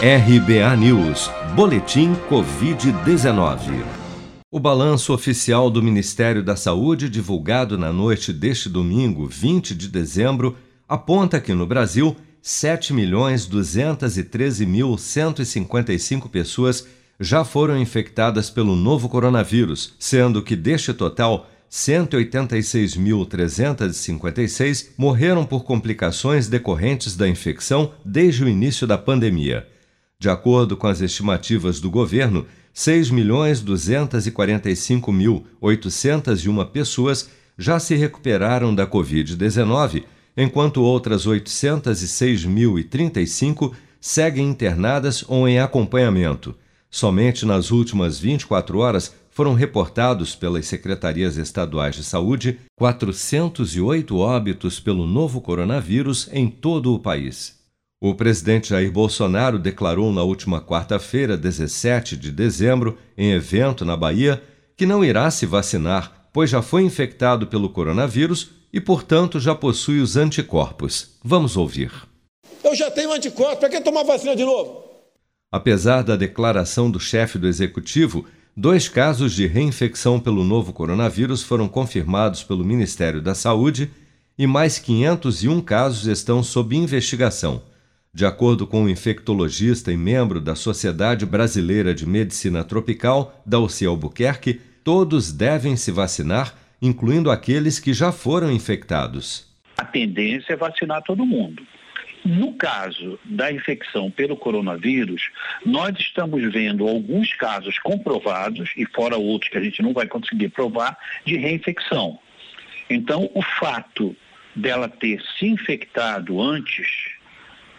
RBA News, Boletim Covid-19. O balanço oficial do Ministério da Saúde, divulgado na noite deste domingo, 20 de dezembro, aponta que no Brasil, 7.213.155 pessoas já foram infectadas pelo novo coronavírus, sendo que deste total, 186.356 morreram por complicações decorrentes da infecção desde o início da pandemia. De acordo com as estimativas do governo, 6.245.801 pessoas já se recuperaram da Covid-19, enquanto outras 806.035 seguem internadas ou em acompanhamento. Somente nas últimas 24 horas foram reportados pelas secretarias estaduais de saúde 408 óbitos pelo novo coronavírus em todo o país. O presidente Jair Bolsonaro declarou na última quarta-feira, 17 de dezembro, em evento na Bahia, que não irá se vacinar, pois já foi infectado pelo coronavírus e, portanto, já possui os anticorpos. Vamos ouvir. Eu já tenho anticorpos, para que tomar vacina de novo? Apesar da declaração do chefe do executivo, dois casos de reinfecção pelo novo coronavírus foram confirmados pelo Ministério da Saúde e mais 501 casos estão sob investigação. De acordo com o infectologista e membro da Sociedade Brasileira de Medicina Tropical, Dalci Albuquerque, todos devem se vacinar, incluindo aqueles que já foram infectados. A tendência é vacinar todo mundo. No caso da infecção pelo coronavírus, nós estamos vendo alguns casos comprovados, e fora outros que a gente não vai conseguir provar, de reinfecção. Então, o fato dela ter se infectado antes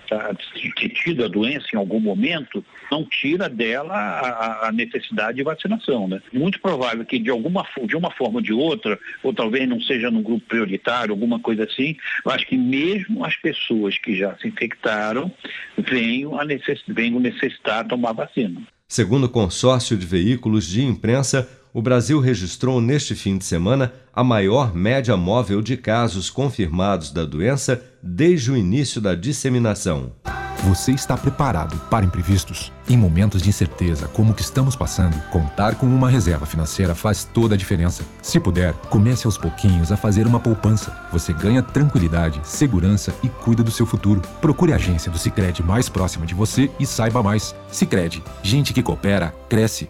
tá, ter tido a doença em algum momento, não tira dela a, a, necessidade de vacinação. Né? Muito provável que de alguma de uma forma ou de outra, ou talvez não seja num grupo prioritário, alguma coisa assim, eu acho que mesmo as pessoas que já se infectaram venham, a necess, venham necessitar tomar vacina. Segundo o consórcio de veículos de imprensa, o Brasil registrou neste fim de semana a maior média móvel de casos confirmados da doença desde o início da disseminação. Você está preparado para imprevistos? Em momentos de incerteza como o que estamos passando, contar com uma reserva financeira faz toda a diferença. Se puder, comece aos pouquinhos a fazer uma poupança. Você ganha tranquilidade, segurança e cuida do seu futuro. Procure a agência do Sicredi mais próxima de você e saiba mais. Sicredi, gente que coopera cresce